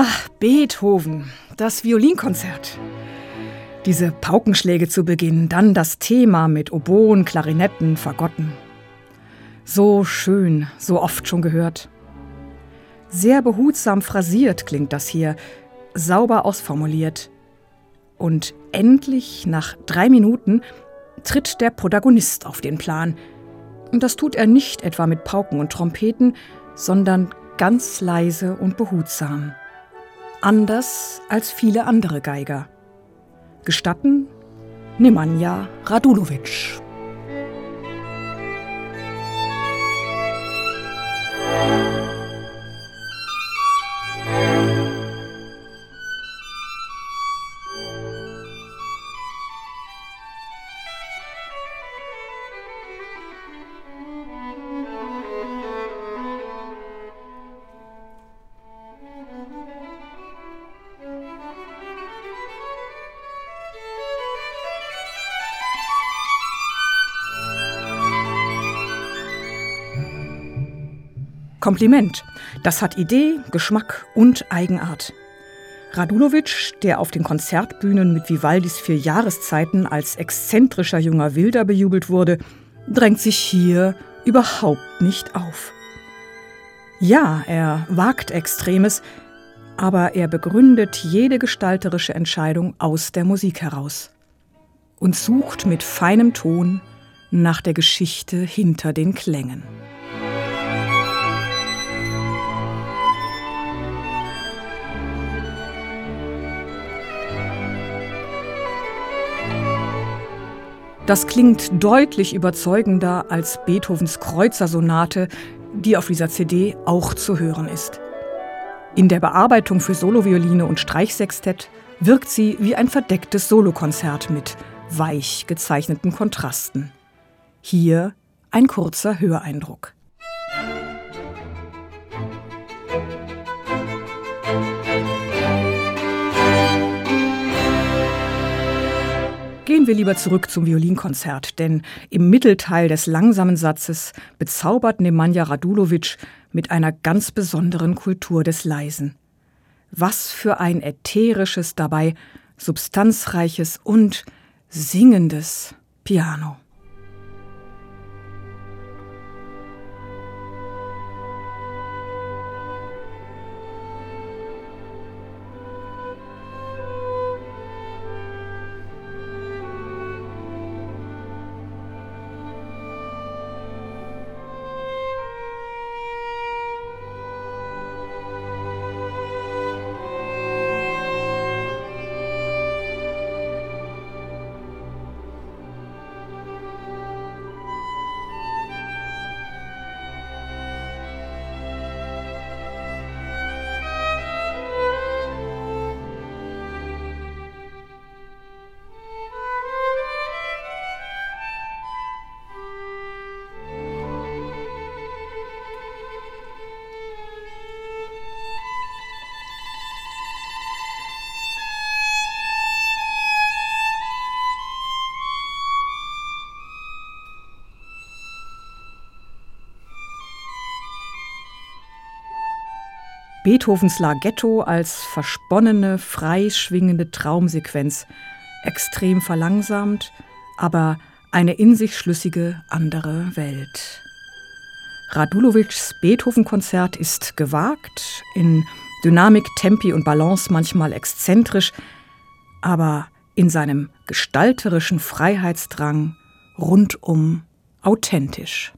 Ach, Beethoven, das Violinkonzert. Diese Paukenschläge zu Beginn, dann das Thema mit Oboen, Klarinetten, Fagotten. So schön, so oft schon gehört. Sehr behutsam phrasiert klingt das hier, sauber ausformuliert. Und endlich, nach drei Minuten, tritt der Protagonist auf den Plan. Und das tut er nicht etwa mit Pauken und Trompeten, sondern ganz leise und behutsam. Anders als viele andere Geiger. Gestatten Nemanja Radulovic. Kompliment. Das hat Idee, Geschmack und Eigenart. Radulovic, der auf den Konzertbühnen mit Vivaldis vier Jahreszeiten als exzentrischer junger Wilder bejubelt wurde, drängt sich hier überhaupt nicht auf. Ja, er wagt Extremes, aber er begründet jede gestalterische Entscheidung aus der Musik heraus und sucht mit feinem Ton nach der Geschichte hinter den Klängen. Das klingt deutlich überzeugender als Beethovens Kreuzersonate, die auf dieser CD auch zu hören ist. In der Bearbeitung für Solovioline und Streichsextett wirkt sie wie ein verdecktes Solokonzert mit weich gezeichneten Kontrasten. Hier ein kurzer Höreindruck. Gehen wir lieber zurück zum Violinkonzert, denn im Mittelteil des langsamen Satzes bezaubert Nemanja Radulovic mit einer ganz besonderen Kultur des Leisen. Was für ein ätherisches, dabei substanzreiches und singendes Piano. Beethovens Larghetto als versponnene, freischwingende Traumsequenz, extrem verlangsamt, aber eine in sich schlüssige andere Welt. Radulovics Beethoven-Konzert ist gewagt, in Dynamik, Tempi und Balance manchmal exzentrisch, aber in seinem gestalterischen Freiheitsdrang rundum authentisch.